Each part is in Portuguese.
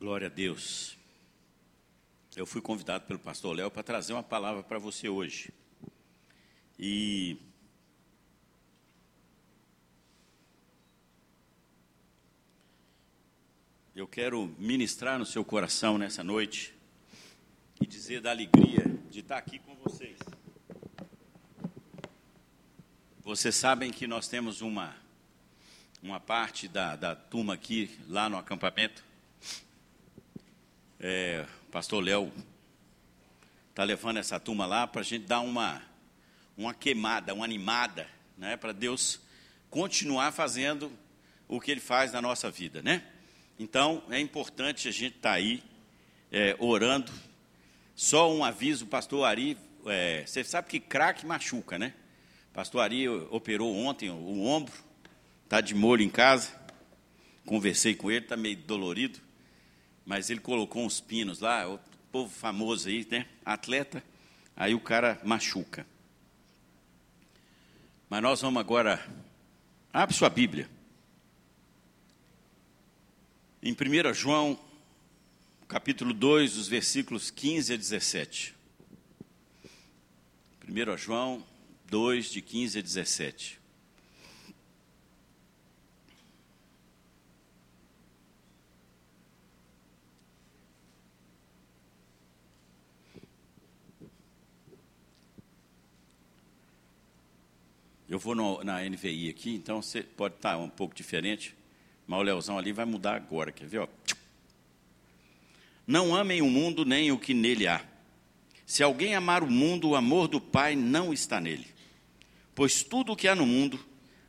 Glória a Deus. Eu fui convidado pelo pastor Léo para trazer uma palavra para você hoje. E eu quero ministrar no seu coração nessa noite e dizer da alegria de estar aqui com vocês. Vocês sabem que nós temos uma, uma parte da, da turma aqui, lá no acampamento. É, o pastor Léo está levando essa turma lá para a gente dar uma, uma queimada, uma animada, né, para Deus continuar fazendo o que Ele faz na nossa vida, né? Então, é importante a gente estar tá aí é, orando. Só um aviso, o pastor Ari, é, você sabe que craque machuca, né? Pastor Ari operou ontem o ombro, está de molho em casa. Conversei com ele, está meio dolorido, mas ele colocou uns pinos lá, o povo famoso aí, né? Atleta, aí o cara machuca. Mas nós vamos agora, abre sua Bíblia. Em 1 João, capítulo 2, os versículos 15 a 17. 1 João 2, de 15 a 17. Eu vou no, na NVI aqui, então você pode estar um pouco diferente, mas o Leozão ali vai mudar agora, quer ver? Ó? Não amem o mundo nem o que nele há. Se alguém amar o mundo, o amor do Pai não está nele. Pois tudo o que há no mundo,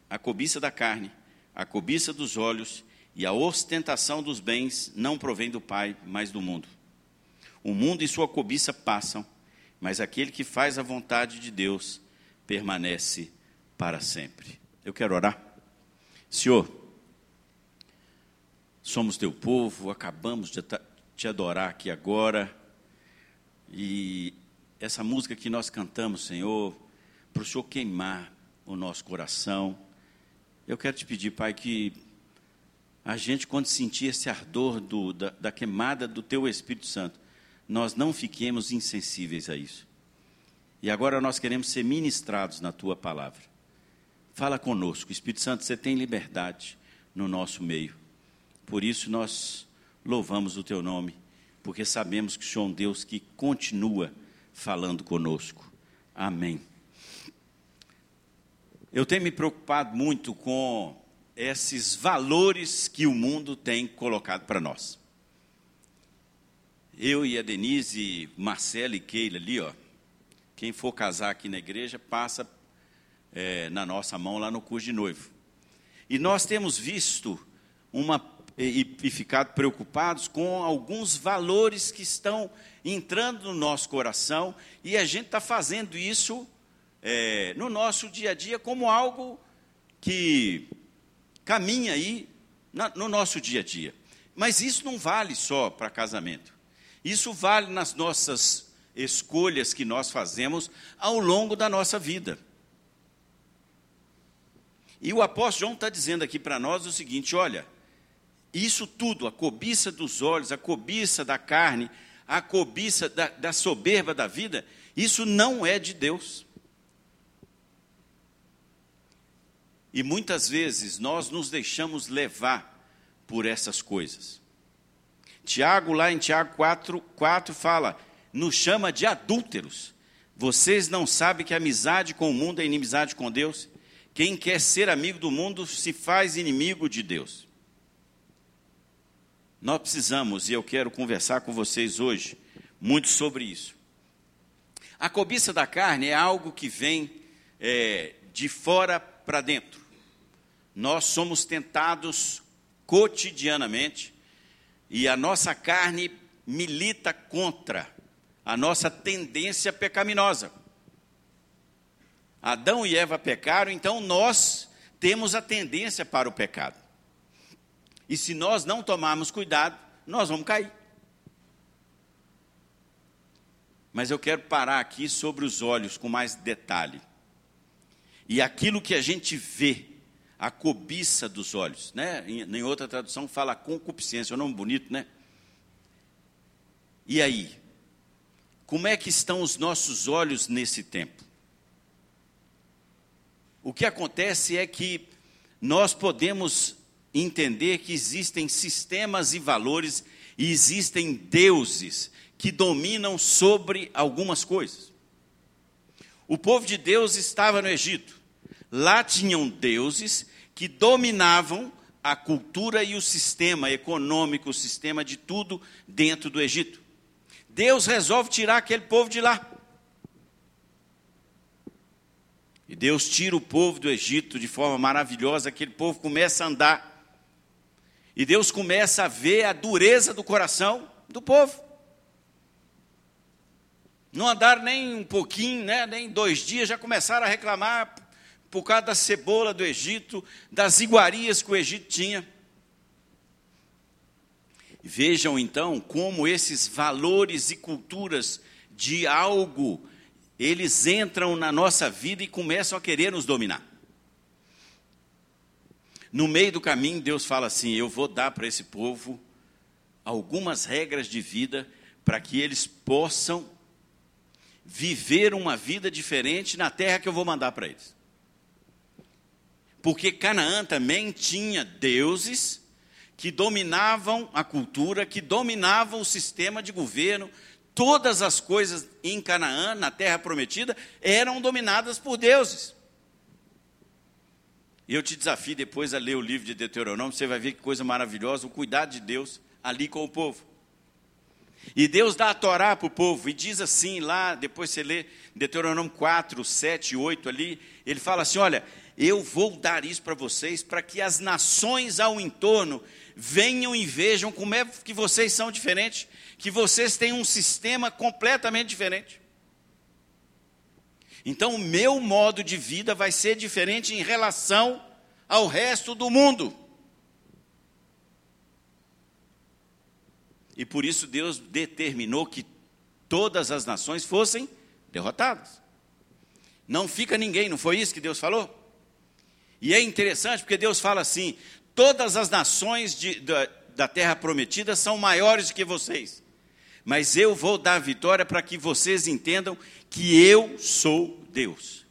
a cobiça da carne, a cobiça dos olhos e a ostentação dos bens, não provém do Pai, mas do mundo. O mundo e sua cobiça passam, mas aquele que faz a vontade de Deus permanece para sempre. Eu quero orar. Senhor, somos teu povo, acabamos de te adorar aqui agora, e essa música que nós cantamos, Senhor, para o Senhor queimar o nosso coração. Eu quero te pedir, Pai, que a gente, quando sentir esse ardor do, da, da queimada do Teu Espírito Santo, nós não fiquemos insensíveis a isso. E agora nós queremos ser ministrados na Tua palavra. Fala conosco, Espírito Santo, você tem liberdade no nosso meio. Por isso nós louvamos o Teu nome, porque sabemos que o Senhor é um Deus que continua falando conosco. Amém. Eu tenho me preocupado muito com esses valores que o mundo tem colocado para nós. Eu e a Denise, Marcela e Keila ali, ó, quem for casar aqui na igreja, passa é, na nossa mão lá no curso de noivo. E nós temos visto uma e, e ficado preocupados com alguns valores que estão entrando no nosso coração e a gente está fazendo isso é, no nosso dia a dia como algo que caminha aí na, no nosso dia a dia. Mas isso não vale só para casamento. Isso vale nas nossas escolhas que nós fazemos ao longo da nossa vida. E o apóstolo João está dizendo aqui para nós o seguinte: olha, isso tudo, a cobiça dos olhos, a cobiça da carne, a cobiça da, da soberba da vida, isso não é de Deus. E muitas vezes nós nos deixamos levar por essas coisas. Tiago, lá em Tiago 4, 4 fala, nos chama de adúlteros. Vocês não sabem que amizade com o mundo é inimizade com Deus? Quem quer ser amigo do mundo se faz inimigo de Deus. Nós precisamos, e eu quero conversar com vocês hoje, muito sobre isso. A cobiça da carne é algo que vem é, de fora para dentro nós somos tentados cotidianamente e a nossa carne milita contra a nossa tendência pecaminosa. Adão e Eva pecaram, então nós temos a tendência para o pecado. E se nós não tomarmos cuidado, nós vamos cair. Mas eu quero parar aqui sobre os olhos com mais detalhe. E aquilo que a gente vê a cobiça dos olhos, né? Em, em outra tradução fala concupiscência, é um nome bonito, né? E aí? Como é que estão os nossos olhos nesse tempo? O que acontece é que nós podemos entender que existem sistemas e valores e existem deuses que dominam sobre algumas coisas. O povo de Deus estava no Egito. Lá tinham deuses que dominavam a cultura e o sistema econômico, o sistema de tudo dentro do Egito. Deus resolve tirar aquele povo de lá. E Deus tira o povo do Egito de forma maravilhosa, aquele povo começa a andar. E Deus começa a ver a dureza do coração do povo. Não andaram nem um pouquinho, né, nem dois dias, já começaram a reclamar por causa da cebola do Egito, das iguarias que o Egito tinha. Vejam então como esses valores e culturas de algo, eles entram na nossa vida e começam a querer nos dominar. No meio do caminho, Deus fala assim: Eu vou dar para esse povo algumas regras de vida para que eles possam viver uma vida diferente na terra que eu vou mandar para eles. Porque Canaã também tinha deuses que dominavam a cultura, que dominavam o sistema de governo. Todas as coisas em Canaã, na terra prometida, eram dominadas por deuses. E eu te desafio depois a ler o livro de Deuteronômio, você vai ver que coisa maravilhosa, o cuidado de Deus ali com o povo. E Deus dá a Torá para o povo e diz assim lá, depois você lê Deuteronômio 4, 7 e 8 ali, ele fala assim: olha, eu vou dar isso para vocês, para que as nações ao entorno venham e vejam como é que vocês são diferentes, que vocês têm um sistema completamente diferente. Então, o meu modo de vida vai ser diferente em relação ao resto do mundo. E por isso Deus determinou que todas as nações fossem derrotadas. Não fica ninguém, não foi isso que Deus falou? E é interessante porque Deus fala assim: todas as nações de, da, da terra prometida são maiores do que vocês, mas eu vou dar vitória para que vocês entendam que eu sou Deus.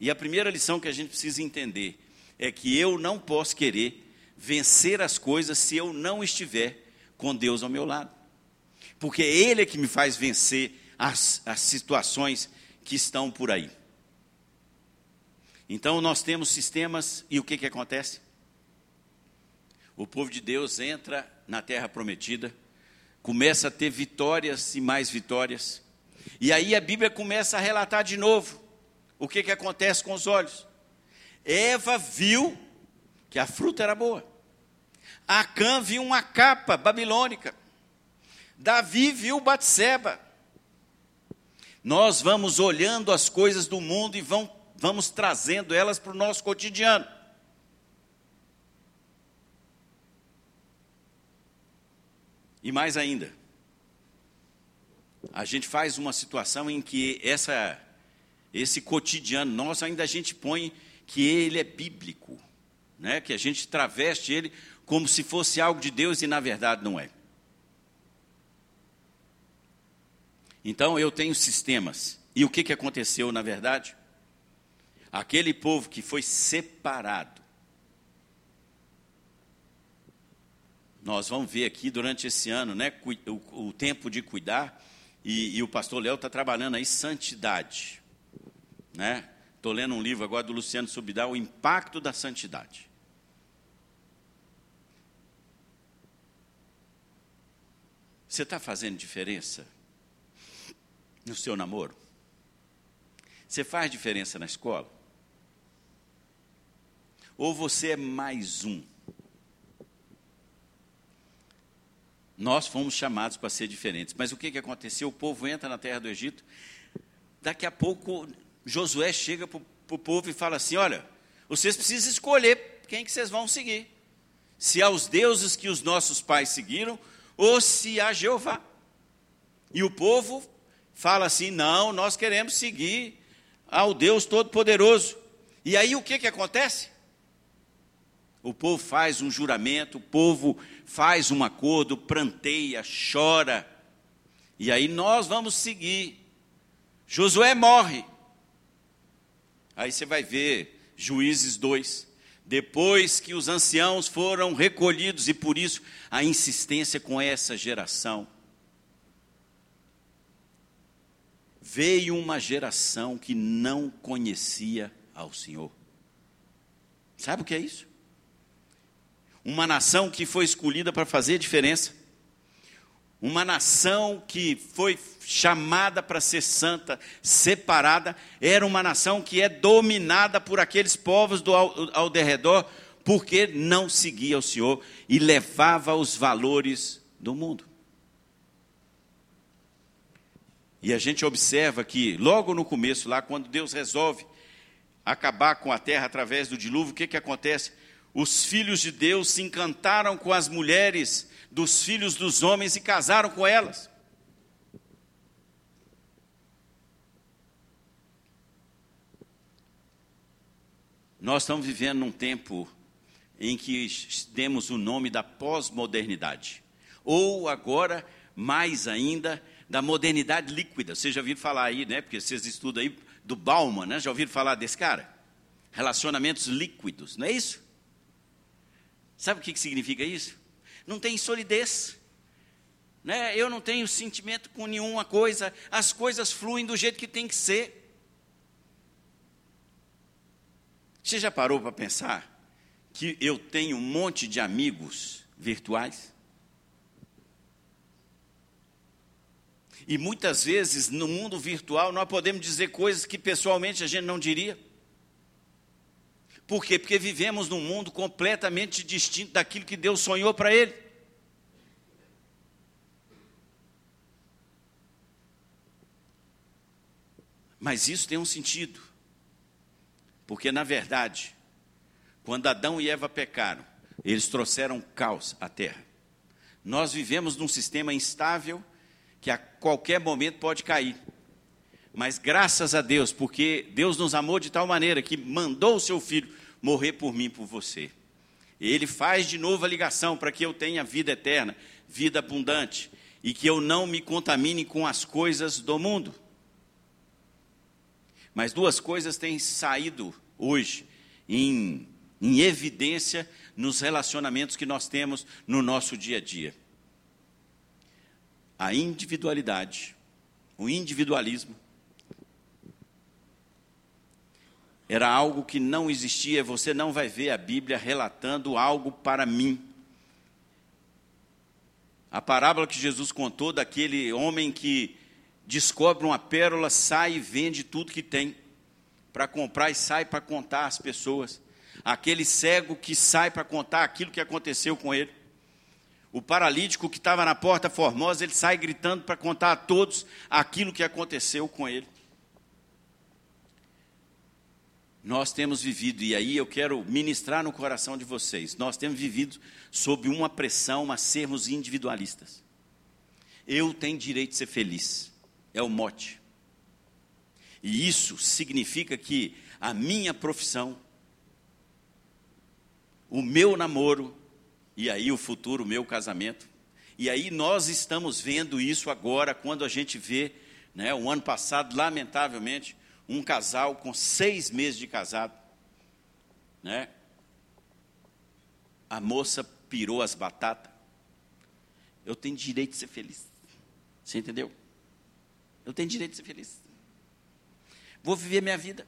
E a primeira lição que a gente precisa entender é que eu não posso querer vencer as coisas se eu não estiver com Deus ao meu lado. Porque é Ele é que me faz vencer as, as situações que estão por aí. Então nós temos sistemas e o que, que acontece? O povo de Deus entra na terra prometida, começa a ter vitórias e mais vitórias, e aí a Bíblia começa a relatar de novo o que, que acontece com os olhos. Eva viu que a fruta era boa. Acã viu uma capa babilônica. Davi viu Batseba. Nós vamos olhando as coisas do mundo e vão, vamos trazendo elas para o nosso cotidiano. E mais ainda, a gente faz uma situação em que essa, esse cotidiano nosso ainda a gente põe que ele é bíblico, né? que a gente traveste ele como se fosse algo de Deus e na verdade não é. Então eu tenho sistemas. E o que, que aconteceu na verdade? Aquele povo que foi separado. Nós vamos ver aqui durante esse ano, né, o, o tempo de cuidar, e, e o pastor Léo está trabalhando aí santidade. Né? Estou lendo um livro agora do Luciano Subidal, O Impacto da Santidade. Você está fazendo diferença no seu namoro? Você faz diferença na escola? Ou você é mais um? Nós fomos chamados para ser diferentes. Mas o que, que aconteceu? O povo entra na terra do Egito. Daqui a pouco, Josué chega para o povo e fala assim: Olha, vocês precisam escolher quem que vocês vão seguir. Se aos deuses que os nossos pais seguiram, ou se a Jeová. E o povo fala assim: não, nós queremos seguir ao Deus Todo-Poderoso. E aí o que, que acontece? O povo faz um juramento, o povo faz um acordo, pranteia, chora. E aí nós vamos seguir. Josué morre. Aí você vai ver Juízes 2. Depois que os anciãos foram recolhidos, e por isso a insistência com essa geração. Veio uma geração que não conhecia ao Senhor. Sabe o que é isso? Uma nação que foi escolhida para fazer diferença. Uma nação que foi chamada para ser santa, separada, era uma nação que é dominada por aqueles povos do, ao, ao derredor, porque não seguia o Senhor e levava os valores do mundo. E a gente observa que, logo no começo, lá, quando Deus resolve acabar com a terra através do dilúvio, o que, que acontece? Os filhos de Deus se encantaram com as mulheres dos filhos dos homens e casaram com elas. Nós estamos vivendo num tempo em que temos o nome da pós-modernidade, ou agora, mais ainda, da modernidade líquida. Vocês já ouviram falar aí, né? Porque vocês estudam aí do Bauman, né? Já ouviram falar desse cara? Relacionamentos líquidos, não é isso? Sabe o que significa isso? Não tem solidez. Né? Eu não tenho sentimento com nenhuma coisa, as coisas fluem do jeito que tem que ser. Você já parou para pensar que eu tenho um monte de amigos virtuais? E muitas vezes no mundo virtual nós podemos dizer coisas que pessoalmente a gente não diria. Por quê? Porque vivemos num mundo completamente distinto daquilo que Deus sonhou para ele. Mas isso tem um sentido. Porque, na verdade, quando Adão e Eva pecaram, eles trouxeram caos à terra. Nós vivemos num sistema instável que a qualquer momento pode cair. Mas graças a Deus, porque Deus nos amou de tal maneira que mandou o seu filho morrer por mim, por você. Ele faz de novo a ligação para que eu tenha vida eterna, vida abundante, e que eu não me contamine com as coisas do mundo. Mas duas coisas têm saído hoje em, em evidência nos relacionamentos que nós temos no nosso dia a dia a individualidade, o individualismo, era algo que não existia, você não vai ver a Bíblia relatando algo para mim. A parábola que Jesus contou daquele homem que descobre uma pérola, sai e vende tudo que tem para comprar e sai para contar às pessoas. Aquele cego que sai para contar aquilo que aconteceu com ele. O paralítico que estava na porta formosa, ele sai gritando para contar a todos aquilo que aconteceu com ele. Nós temos vivido, e aí eu quero ministrar no coração de vocês, nós temos vivido sob uma pressão a sermos individualistas. Eu tenho direito de ser feliz, é o mote. E isso significa que a minha profissão, o meu namoro, e aí o futuro, o meu casamento. E aí nós estamos vendo isso agora, quando a gente vê, né, o ano passado, lamentavelmente, um casal com seis meses de casado, né, a moça pirou as batatas. Eu tenho direito de ser feliz. Você entendeu? Eu tenho direito de ser feliz. Vou viver minha vida.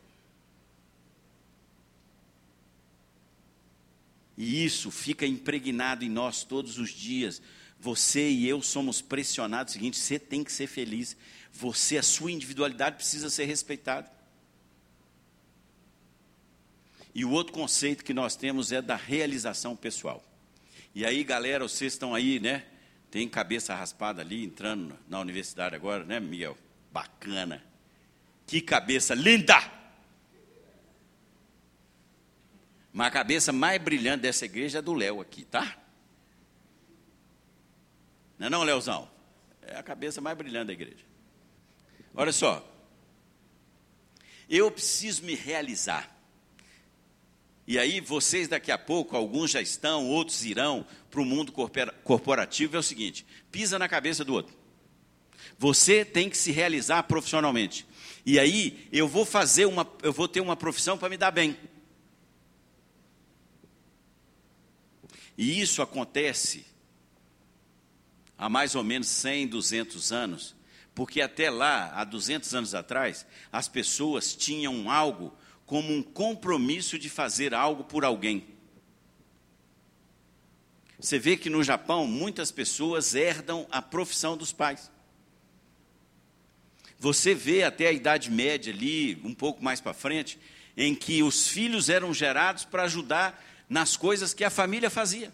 E isso fica impregnado em nós todos os dias. Você e eu somos pressionados. O seguinte: você tem que ser feliz. Você, a sua individualidade precisa ser respeitada. E o outro conceito que nós temos é da realização pessoal. E aí, galera, vocês estão aí, né? Tem cabeça raspada ali, entrando na universidade agora, né, Miguel? Bacana. Que cabeça linda! Mas a cabeça mais brilhante dessa igreja é do Léo aqui, tá? Não é não, Léozão? É a cabeça mais brilhante da igreja. Olha só. Eu preciso me realizar. E aí, vocês daqui a pouco, alguns já estão, outros irão para o mundo corporativo. É o seguinte: pisa na cabeça do outro. Você tem que se realizar profissionalmente. E aí, eu vou fazer uma, eu vou ter uma profissão para me dar bem. E isso acontece há mais ou menos 100, 200 anos, porque até lá, há 200 anos atrás, as pessoas tinham algo como um compromisso de fazer algo por alguém. Você vê que no Japão muitas pessoas herdam a profissão dos pais. Você vê até a Idade Média ali, um pouco mais para frente, em que os filhos eram gerados para ajudar nas coisas que a família fazia.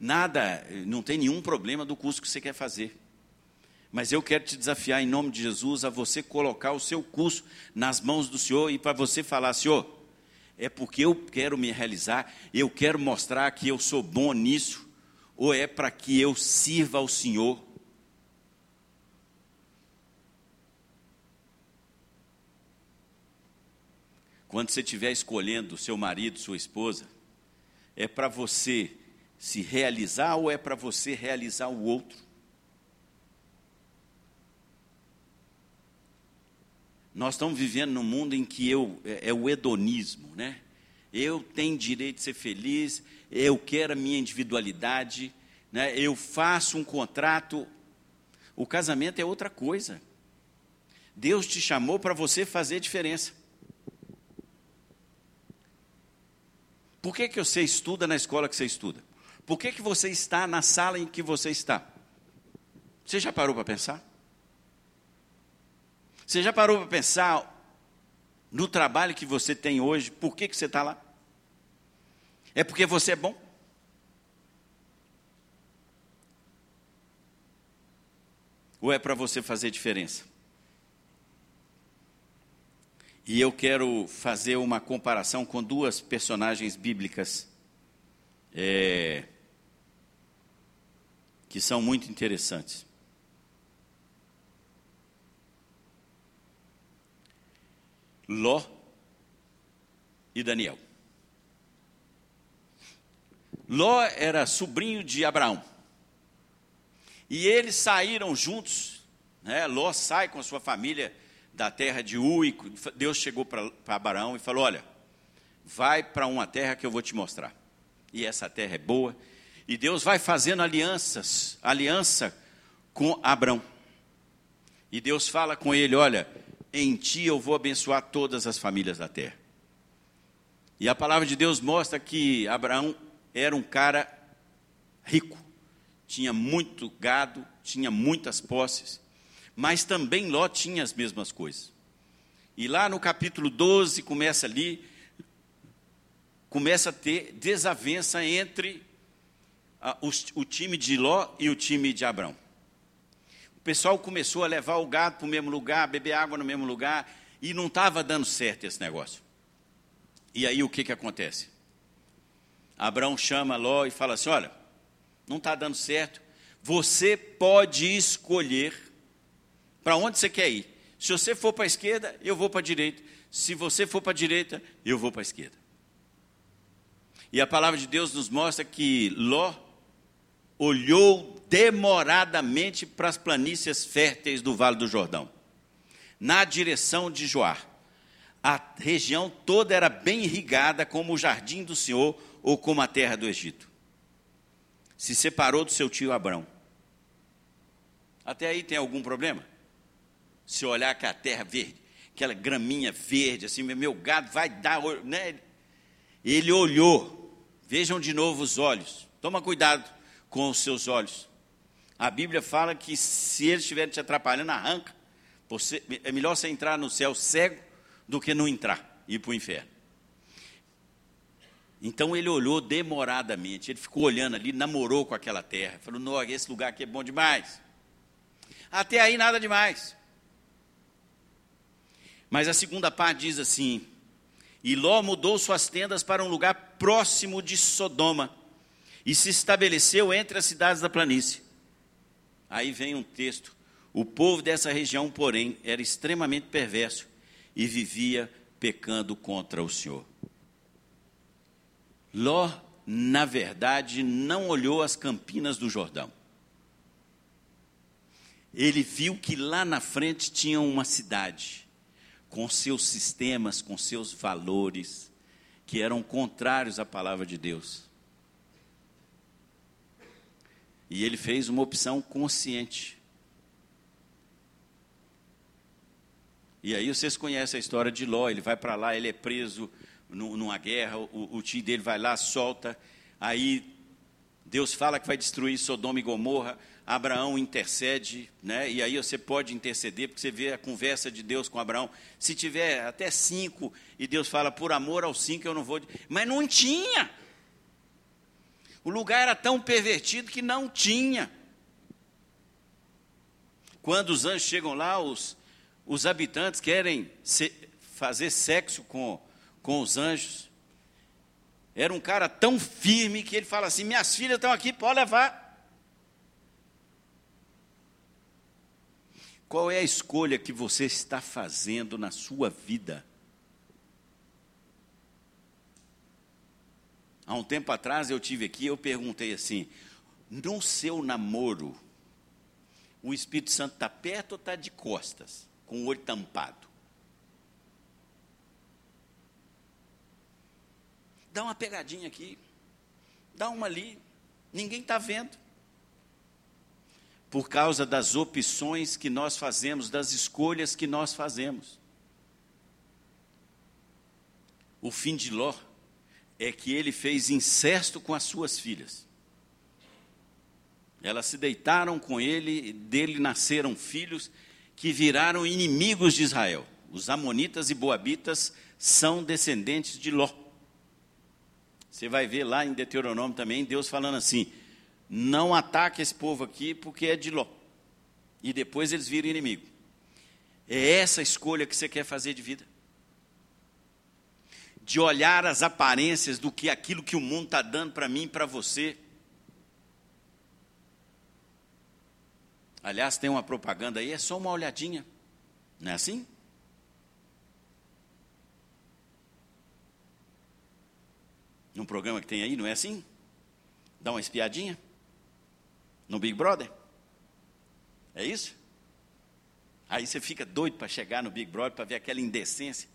Nada, não tem nenhum problema do curso que você quer fazer. Mas eu quero te desafiar em nome de Jesus a você colocar o seu curso nas mãos do Senhor e para você falar, Senhor, é porque eu quero me realizar, eu quero mostrar que eu sou bom nisso, ou é para que eu sirva ao Senhor. Quando você estiver escolhendo seu marido, sua esposa, é para você se realizar ou é para você realizar o outro? Nós estamos vivendo num mundo em que eu é, é o hedonismo, né? Eu tenho direito de ser feliz, eu quero a minha individualidade, né? Eu faço um contrato. O casamento é outra coisa. Deus te chamou para você fazer diferença. Por que, que você estuda na escola que você estuda? Por que, que você está na sala em que você está? Você já parou para pensar? Você já parou para pensar no trabalho que você tem hoje? Por que, que você está lá? É porque você é bom? Ou é para você fazer diferença? E eu quero fazer uma comparação com duas personagens bíblicas é, que são muito interessantes. Ló e Daniel. Ló era sobrinho de Abraão. E eles saíram juntos. Né? Ló sai com a sua família da terra de Ui. Deus chegou para Abraão e falou: Olha, vai para uma terra que eu vou te mostrar. E essa terra é boa. E Deus vai fazendo alianças, aliança com Abraão. E Deus fala com ele: Olha, em ti eu vou abençoar todas as famílias da terra. E a palavra de Deus mostra que Abraão era um cara rico, tinha muito gado, tinha muitas posses, mas também Ló tinha as mesmas coisas. E lá no capítulo 12 começa ali, começa a ter desavença entre o, time de Ló e o time de Abraão o pessoal começou a levar o gado para o mesmo lugar, beber água no mesmo lugar, e não estava dando certo esse negócio. E aí o que, que acontece? Abraão chama Ló e fala assim: olha, não está dando certo, você pode escolher para onde você quer ir. Se você for para a esquerda, eu vou para a direita. Se você for para a direita, eu vou para a esquerda. E a palavra de Deus nos mostra que Ló olhou demoradamente para as planícies férteis do Vale do Jordão, na direção de Joar. A região toda era bem irrigada, como o jardim do Senhor ou como a terra do Egito. Se separou do seu tio Abrão. Até aí tem algum problema? Se olhar que a terra verde, aquela graminha verde, assim, meu gado vai dar, né? Ele olhou, vejam de novo os olhos, toma cuidado com os seus olhos. A Bíblia fala que se eles estiverem te atrapalhando, arranca. Você, é melhor você entrar no céu cego do que não entrar e ir para o inferno. Então ele olhou demoradamente, ele ficou olhando ali, namorou com aquela terra. Falou: Não, esse lugar aqui é bom demais. Até aí nada demais. Mas a segunda parte diz assim: E Ló mudou suas tendas para um lugar próximo de Sodoma e se estabeleceu entre as cidades da planície. Aí vem um texto. O povo dessa região, porém, era extremamente perverso e vivia pecando contra o Senhor. Ló, na verdade, não olhou as campinas do Jordão. Ele viu que lá na frente tinha uma cidade, com seus sistemas, com seus valores, que eram contrários à palavra de Deus. E ele fez uma opção consciente. E aí vocês conhecem a história de Ló, ele vai para lá, ele é preso numa guerra, o, o tio dele vai lá, solta, aí Deus fala que vai destruir Sodoma e Gomorra, Abraão intercede, né? e aí você pode interceder, porque você vê a conversa de Deus com Abraão. Se tiver até cinco, e Deus fala, por amor aos cinco eu não vou. Mas não tinha. O lugar era tão pervertido que não tinha. Quando os anjos chegam lá, os, os habitantes querem se, fazer sexo com, com os anjos. Era um cara tão firme que ele fala assim: Minhas filhas estão aqui, pode levar. Qual é a escolha que você está fazendo na sua vida? Há um tempo atrás eu tive aqui, eu perguntei assim: no seu namoro, o Espírito Santo está perto ou está de costas, com o olho tampado? Dá uma pegadinha aqui, dá uma ali, ninguém está vendo. Por causa das opções que nós fazemos, das escolhas que nós fazemos. O fim de Ló é que ele fez incesto com as suas filhas. Elas se deitaram com ele, dele nasceram filhos que viraram inimigos de Israel. Os amonitas e boabitas são descendentes de Ló. Você vai ver lá em Deuteronômio também, Deus falando assim: não ataque esse povo aqui porque é de Ló. E depois eles viram inimigo. É essa a escolha que você quer fazer de vida? De olhar as aparências do que aquilo que o mundo está dando para mim e para você. Aliás, tem uma propaganda aí, é só uma olhadinha. Não é assim? Num programa que tem aí, não é assim? Dá uma espiadinha? No Big Brother? É isso? Aí você fica doido para chegar no Big Brother para ver aquela indecência.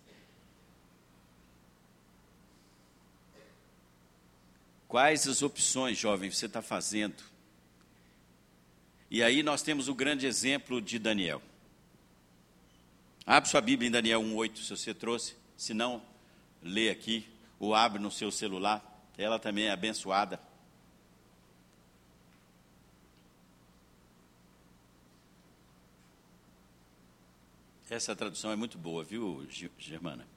Quais as opções, jovem, você está fazendo? E aí nós temos o grande exemplo de Daniel. Abre sua Bíblia em Daniel 1,8, se você trouxe. Se não, lê aqui, ou abre no seu celular. Ela também é abençoada. Essa tradução é muito boa, viu, Germana?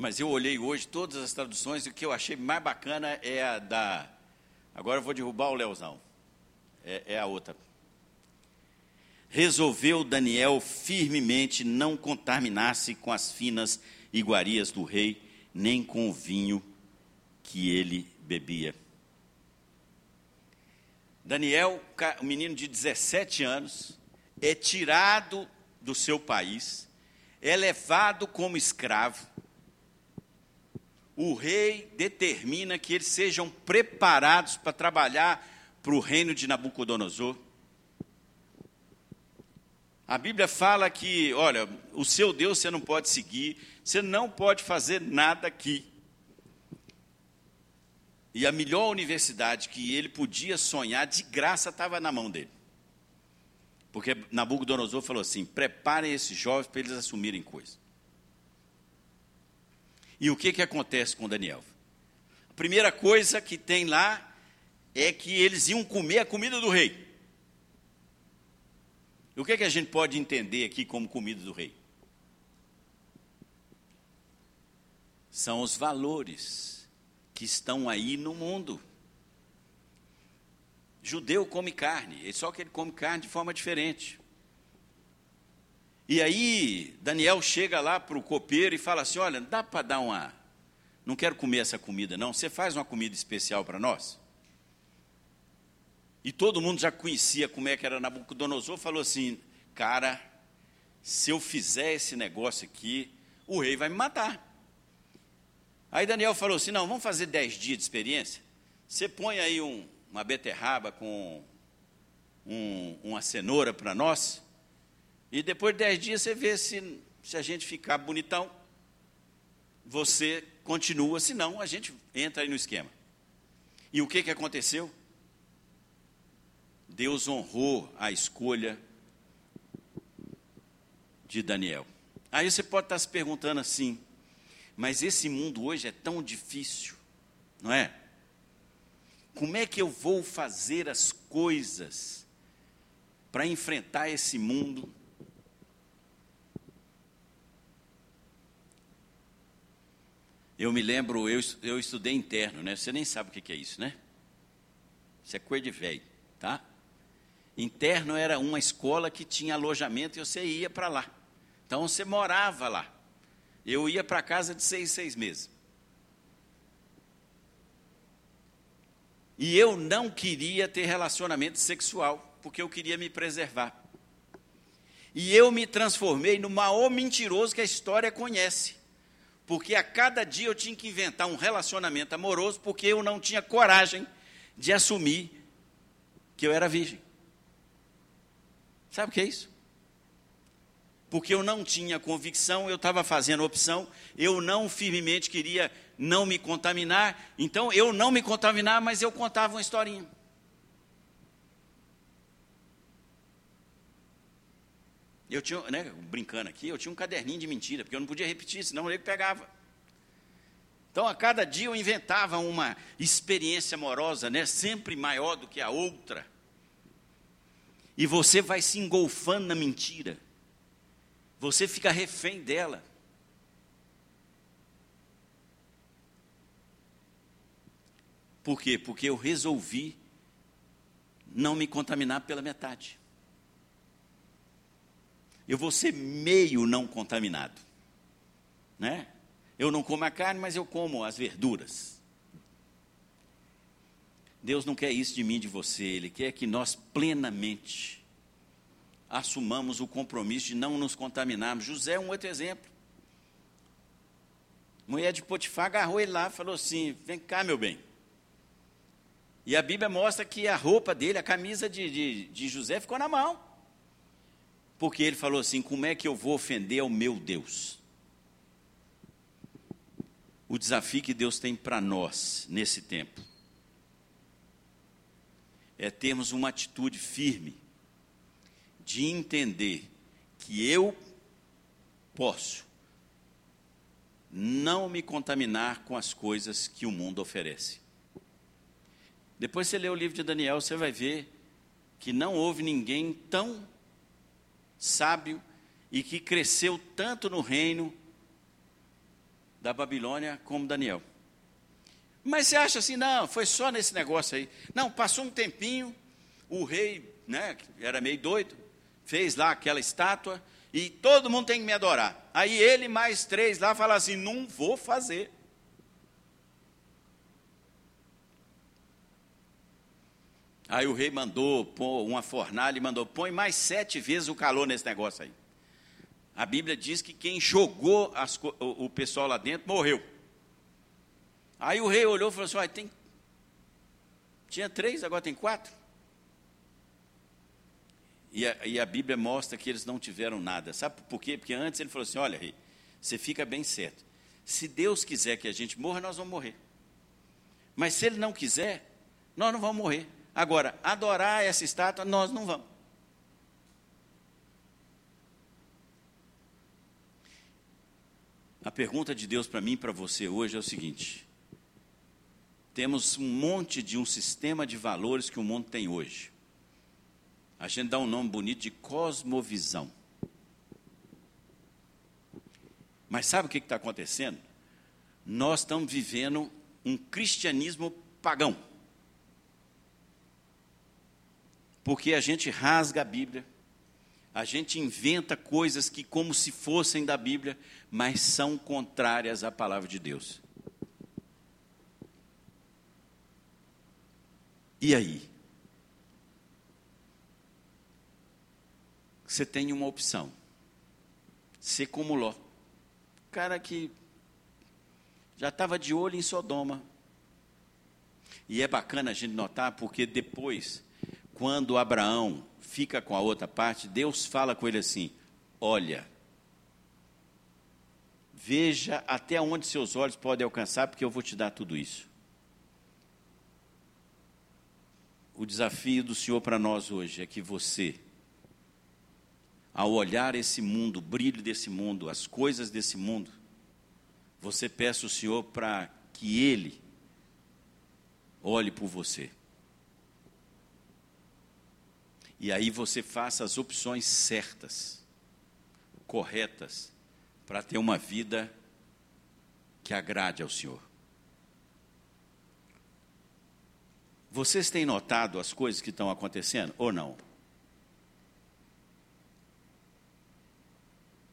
Mas eu olhei hoje todas as traduções e o que eu achei mais bacana é a da. Agora eu vou derrubar o Leozão. É, é a outra. Resolveu Daniel firmemente não contaminar-se com as finas iguarias do rei, nem com o vinho que ele bebia. Daniel, um menino de 17 anos, é tirado do seu país, é levado como escravo, o rei determina que eles sejam preparados para trabalhar para o reino de Nabucodonosor. A Bíblia fala que, olha, o seu Deus você não pode seguir, você não pode fazer nada aqui. E a melhor universidade que ele podia sonhar, de graça, estava na mão dele. Porque Nabucodonosor falou assim: preparem esses jovens para eles assumirem coisas. E o que, que acontece com Daniel? A primeira coisa que tem lá é que eles iam comer a comida do rei. E o que, que a gente pode entender aqui como comida do rei? São os valores que estão aí no mundo. Judeu come carne, só que ele come carne de forma diferente. E aí, Daniel chega lá para o copeiro e fala assim: Olha, dá para dar uma. Não quero comer essa comida, não. Você faz uma comida especial para nós? E todo mundo já conhecia como é que era Nabucodonosor, falou assim: cara, se eu fizer esse negócio aqui, o rei vai me matar. Aí Daniel falou assim: não, vamos fazer dez dias de experiência. Você põe aí um, uma beterraba com um, uma cenoura para nós, e depois de dez dias você vê se, se a gente ficar bonitão, você continua, senão a gente entra aí no esquema. E o que, que aconteceu? Deus honrou a escolha de Daniel. Aí você pode estar se perguntando assim, mas esse mundo hoje é tão difícil, não é? Como é que eu vou fazer as coisas para enfrentar esse mundo? Eu me lembro, eu, eu estudei interno, né? Você nem sabe o que é isso, né? Isso é coisa de velho, tá? Interno era uma escola que tinha alojamento e você ia para lá. Então você morava lá. Eu ia para casa de seis, seis meses. E eu não queria ter relacionamento sexual, porque eu queria me preservar. E eu me transformei no maior mentiroso que a história conhece porque a cada dia eu tinha que inventar um relacionamento amoroso, porque eu não tinha coragem de assumir que eu era virgem. Sabe o que é isso? Porque eu não tinha convicção, eu estava fazendo opção, eu não firmemente queria não me contaminar, então eu não me contaminar, mas eu contava uma historinha. Eu tinha, né, brincando aqui, eu tinha um caderninho de mentira, porque eu não podia repetir, senão ele pegava. Então, a cada dia eu inventava uma experiência amorosa, né, sempre maior do que a outra. E você vai se engolfando na mentira. Você fica refém dela. Por quê? Porque eu resolvi não me contaminar pela metade eu vou ser meio não contaminado. Né? Eu não como a carne, mas eu como as verduras. Deus não quer isso de mim, de você, Ele quer que nós plenamente assumamos o compromisso de não nos contaminarmos. José é um outro exemplo. mulher de Potifar agarrou ele lá e falou assim: Vem cá, meu bem. E a Bíblia mostra que a roupa dele, a camisa de, de, de José, ficou na mão. Porque ele falou assim: como é que eu vou ofender ao meu Deus? O desafio que Deus tem para nós nesse tempo é termos uma atitude firme de entender que eu posso não me contaminar com as coisas que o mundo oferece. Depois você lê o livro de Daniel, você vai ver que não houve ninguém tão sábio e que cresceu tanto no reino da Babilônia como Daniel. Mas você acha assim, não, foi só nesse negócio aí. Não, passou um tempinho, o rei, né, era meio doido, fez lá aquela estátua e todo mundo tem que me adorar. Aí ele mais três lá falam assim: não vou fazer. Aí o rei mandou pôr uma fornalha e mandou, põe mais sete vezes o calor nesse negócio aí. A Bíblia diz que quem jogou as, o, o, pessoal lá dentro morreu. Aí o rei olhou e falou assim: ah, tem, tinha três, agora tem quatro. E a, e a, Bíblia mostra que eles não tiveram nada. Sabe por quê? Porque antes ele falou assim: olha, rei, você fica bem certo. Se Deus quiser que a gente morra, nós vamos morrer. Mas se ele não quiser, nós não vamos morrer. Agora, adorar essa estátua, nós não vamos. A pergunta de Deus para mim e para você hoje é o seguinte: temos um monte de um sistema de valores que o mundo tem hoje. A gente dá um nome bonito de cosmovisão. Mas sabe o que está acontecendo? Nós estamos vivendo um cristianismo pagão. Porque a gente rasga a Bíblia, a gente inventa coisas que, como se fossem da Bíblia, mas são contrárias à palavra de Deus. E aí? você tem uma opção. Ser como Ló. Cara que já estava de olho em Sodoma. E é bacana a gente notar, porque depois, quando Abraão fica com a outra parte, Deus fala com ele assim: Olha, veja até onde seus olhos podem alcançar, porque eu vou te dar tudo isso. O desafio do Senhor para nós hoje é que você, ao olhar esse mundo, o brilho desse mundo, as coisas desse mundo, você peça ao Senhor para que Ele olhe por você. E aí você faça as opções certas, corretas, para ter uma vida que agrade ao Senhor. Vocês têm notado as coisas que estão acontecendo ou não?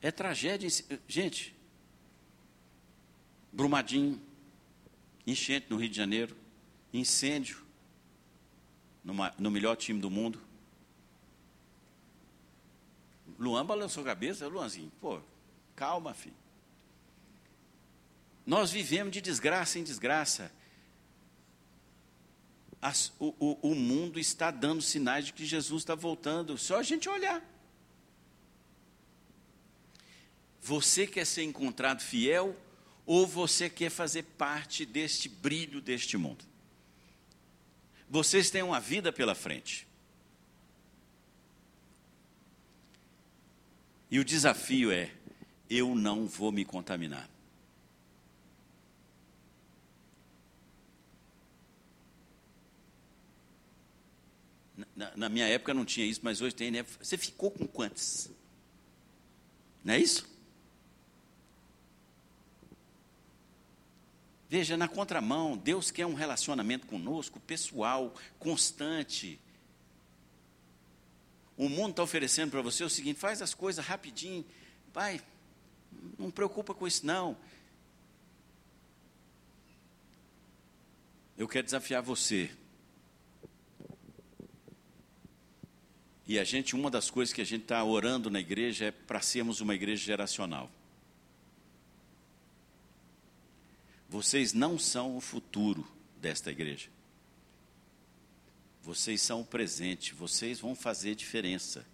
É tragédia. Gente, Brumadinho, enchente no Rio de Janeiro, incêndio no melhor time do mundo. Luan balançou a cabeça, Luanzinho, pô, calma, filho. Nós vivemos de desgraça em desgraça. As, o, o, o mundo está dando sinais de que Jesus está voltando, só a gente olhar. Você quer ser encontrado fiel ou você quer fazer parte deste brilho deste mundo? Vocês têm uma vida pela frente. E o desafio é: eu não vou me contaminar. Na, na, minha época não tinha isso, mas hoje tem, né? Você ficou com quantos? Não é isso? Veja, na contramão, Deus quer um relacionamento conosco, pessoal, constante. O mundo está oferecendo para você o seguinte: faz as coisas rapidinho, vai, não preocupa com isso não. Eu quero desafiar você. E a gente, uma das coisas que a gente está orando na igreja é para sermos uma igreja geracional. Vocês não são o futuro desta igreja. Vocês são o presente, vocês vão fazer diferença.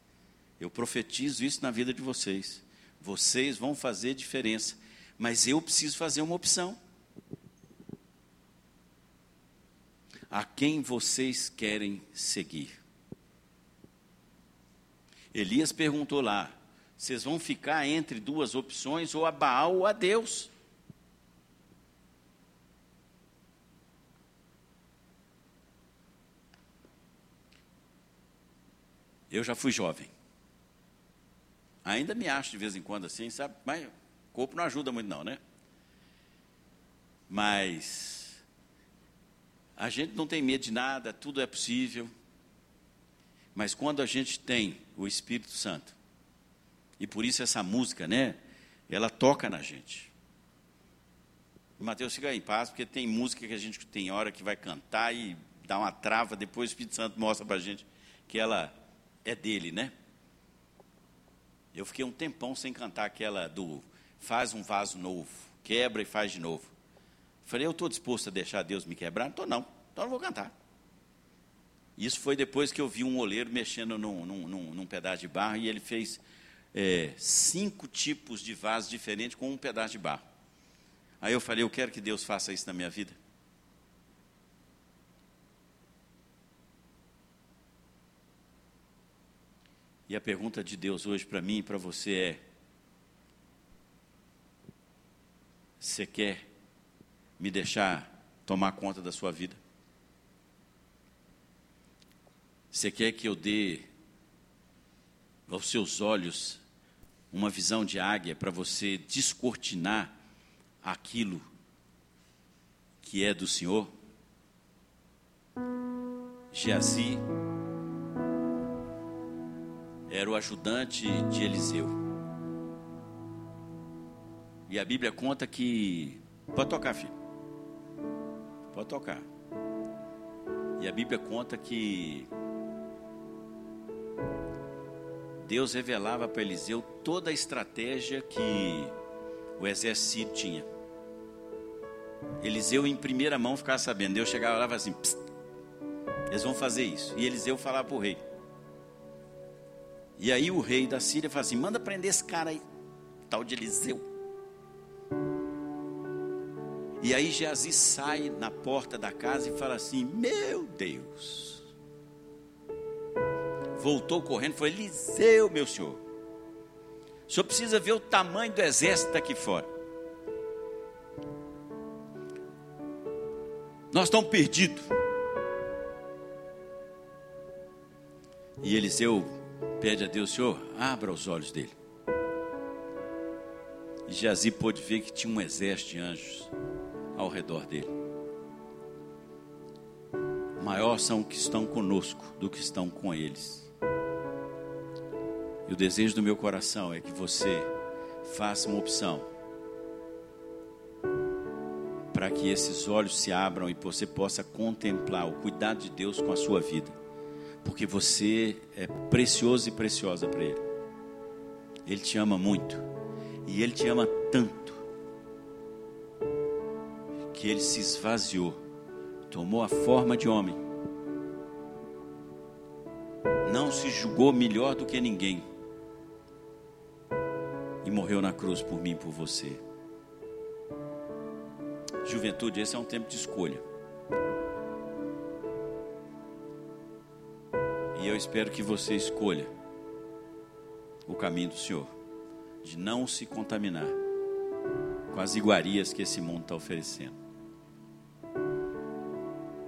Eu profetizo isso na vida de vocês. Vocês vão fazer diferença, mas eu preciso fazer uma opção. A quem vocês querem seguir? Elias perguntou lá: vocês vão ficar entre duas opções, ou a Baal ou a Deus? Eu já fui jovem. Ainda me acho de vez em quando assim, sabe? Mas o corpo não ajuda muito, não, né? Mas a gente não tem medo de nada, tudo é possível. Mas quando a gente tem o Espírito Santo, e por isso essa música, né? Ela toca na gente. Mateus, fica em paz, porque tem música que a gente tem hora que vai cantar e dá uma trava, depois o Espírito Santo mostra para a gente que ela é dele, né? Eu fiquei um tempão sem cantar aquela do faz um vaso novo, quebra e faz de novo. Falei, eu estou disposto a deixar Deus me quebrar? Não estou não, então não vou cantar. Isso foi depois que eu vi um oleiro mexendo num, num, num, num pedaço de barro e ele fez é, cinco tipos de vasos diferentes com um pedaço de barro. Aí eu falei, eu quero que Deus faça isso na minha vida. E a pergunta de Deus hoje para mim e para você é: Você quer me deixar tomar conta da sua vida? Você quer que eu dê aos seus olhos uma visão de águia para você descortinar aquilo que é do Senhor? Geazi era o ajudante de Eliseu. E a Bíblia conta que. Pode tocar, filho. Pode tocar. E a Bíblia conta que Deus revelava para Eliseu toda a estratégia que o exército tinha. Eliseu, em primeira mão, ficava sabendo. Deus chegava lá e falava assim: eles vão fazer isso. E Eliseu falava para o rei. E aí o rei da Síria fala assim: manda prender esse cara aí, tal de Eliseu. E aí Geazi sai na porta da casa e fala assim: Meu Deus. Voltou correndo, foi Eliseu, meu senhor. O senhor precisa ver o tamanho do exército aqui fora. Nós estamos perdidos. E Eliseu pede a Deus, Senhor, abra os olhos dele. E Geazi pôde ver que tinha um exército de anjos ao redor dele. Maior são os que estão conosco do que estão com eles. E o desejo do meu coração é que você faça uma opção para que esses olhos se abram e você possa contemplar o cuidado de Deus com a sua vida, porque você é precioso e preciosa para Ele. Ele te ama muito e Ele te ama tanto que Ele se esvaziou, tomou a forma de homem, não se julgou melhor do que ninguém e morreu na cruz por mim e por você. Juventude, esse é um tempo de escolha. E eu espero que você escolha o caminho do Senhor, de não se contaminar com as iguarias que esse mundo está oferecendo.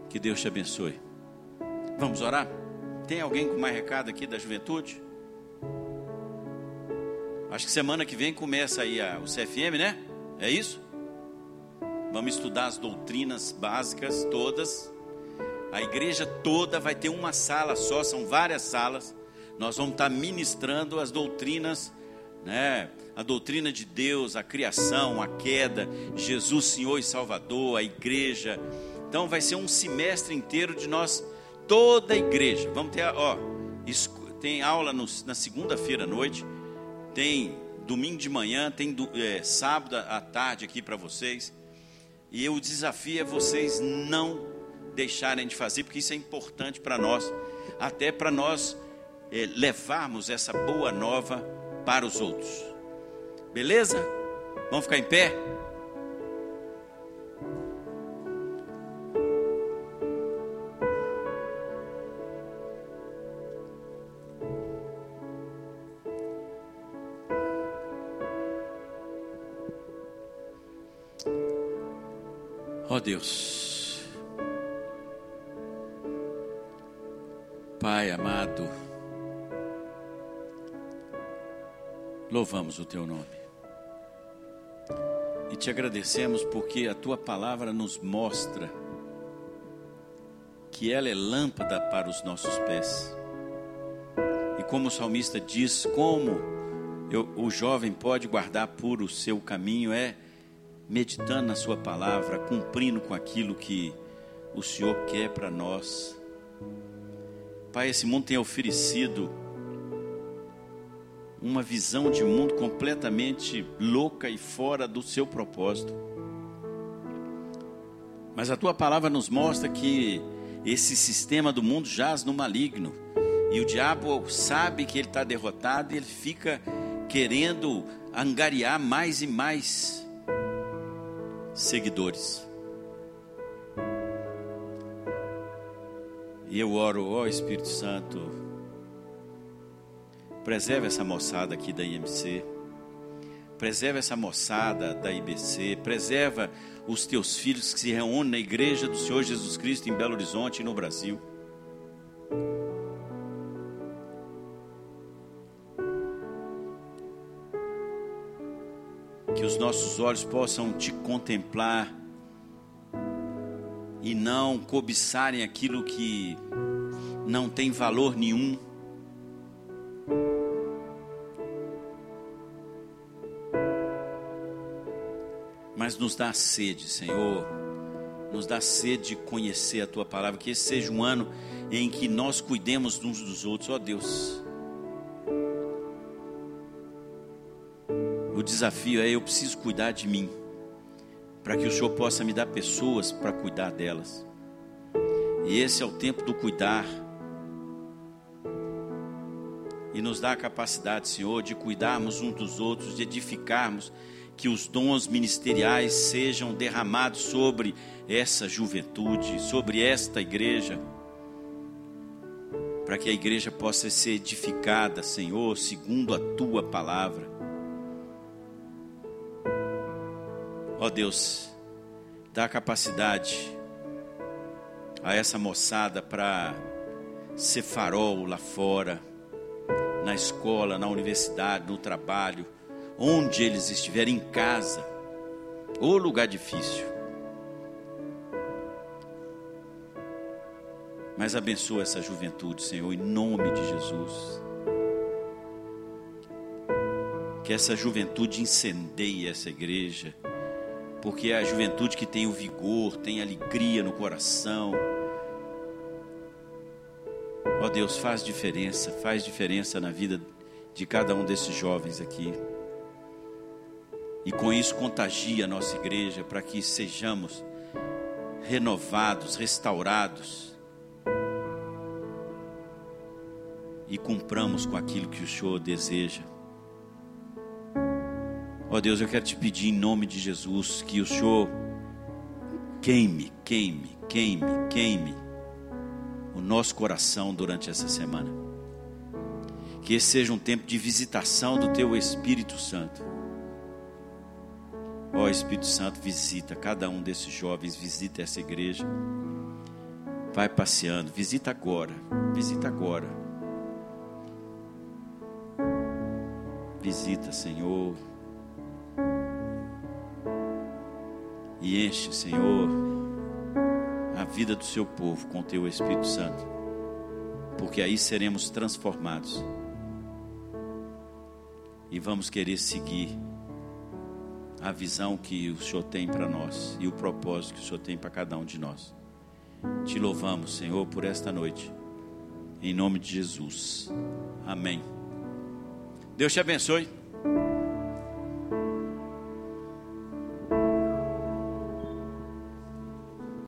Que Deus te abençoe. Vamos orar? Tem alguém com mais recado aqui da juventude? Acho que semana que vem começa aí a, o CFM, né? É isso? Vamos estudar as doutrinas básicas todas. A igreja toda vai ter uma sala só, são várias salas. Nós vamos estar ministrando as doutrinas, né? A doutrina de Deus, a criação, a queda, Jesus Senhor e Salvador, a igreja. Então vai ser um semestre inteiro de nós, toda a igreja. Vamos ter, ó, tem aula no, na segunda-feira à noite, tem domingo de manhã, tem é, sábado à tarde aqui para vocês. E o desafio é vocês não deixarem de fazer, porque isso é importante para nós, até para nós é, levarmos essa boa nova para os outros. Beleza? Vamos ficar em pé? Oh Deus, Pai amado, louvamos o Teu nome e te agradecemos porque a Tua palavra nos mostra que ela é lâmpada para os nossos pés. E como o salmista diz, como eu, o jovem pode guardar puro o seu caminho é meditando na Sua palavra, cumprindo com aquilo que o Senhor quer para nós. Pai, esse mundo tem oferecido uma visão de mundo completamente louca e fora do seu propósito. Mas a tua palavra nos mostra que esse sistema do mundo jaz no maligno. E o diabo sabe que ele está derrotado e ele fica querendo angariar mais e mais seguidores. E eu oro, ó Espírito Santo, preserve essa moçada aqui da IMC, preserva essa moçada da IBC, preserva os teus filhos que se reúnem na igreja do Senhor Jesus Cristo em Belo Horizonte e no Brasil. que os nossos olhos possam te contemplar e não cobiçarem aquilo que não tem valor nenhum. Mas nos dá sede, Senhor, nos dá sede de conhecer a Tua palavra, que esse seja um ano em que nós cuidemos uns dos outros, ó Deus. desafio é: eu preciso cuidar de mim, para que o Senhor possa me dar pessoas para cuidar delas. E esse é o tempo do cuidar. E nos dá a capacidade, Senhor, de cuidarmos uns dos outros, de edificarmos, que os dons ministeriais sejam derramados sobre essa juventude, sobre esta igreja, para que a igreja possa ser edificada, Senhor, segundo a tua palavra. Ó Deus, dá capacidade a essa moçada para ser farol lá fora, na escola, na universidade, no trabalho, onde eles estiverem, em casa, ou lugar difícil. Mas abençoa essa juventude, Senhor, em nome de Jesus. Que essa juventude incendeie essa igreja, porque é a juventude que tem o vigor, tem alegria no coração. Ó oh Deus, faz diferença, faz diferença na vida de cada um desses jovens aqui. E com isso contagia a nossa igreja para que sejamos renovados, restaurados e cumpramos com aquilo que o Senhor deseja. Ó oh Deus, eu quero te pedir em nome de Jesus que o Senhor queime, queime, queime, queime o nosso coração durante essa semana. Que esse seja um tempo de visitação do Teu Espírito Santo. Ó oh, Espírito Santo, visita cada um desses jovens, visita essa igreja. Vai passeando, visita agora, visita agora. Visita, Senhor. E enche, Senhor, a vida do seu povo com o teu Espírito Santo. Porque aí seremos transformados. E vamos querer seguir a visão que o Senhor tem para nós e o propósito que o Senhor tem para cada um de nós. Te louvamos, Senhor, por esta noite. Em nome de Jesus. Amém. Deus te abençoe.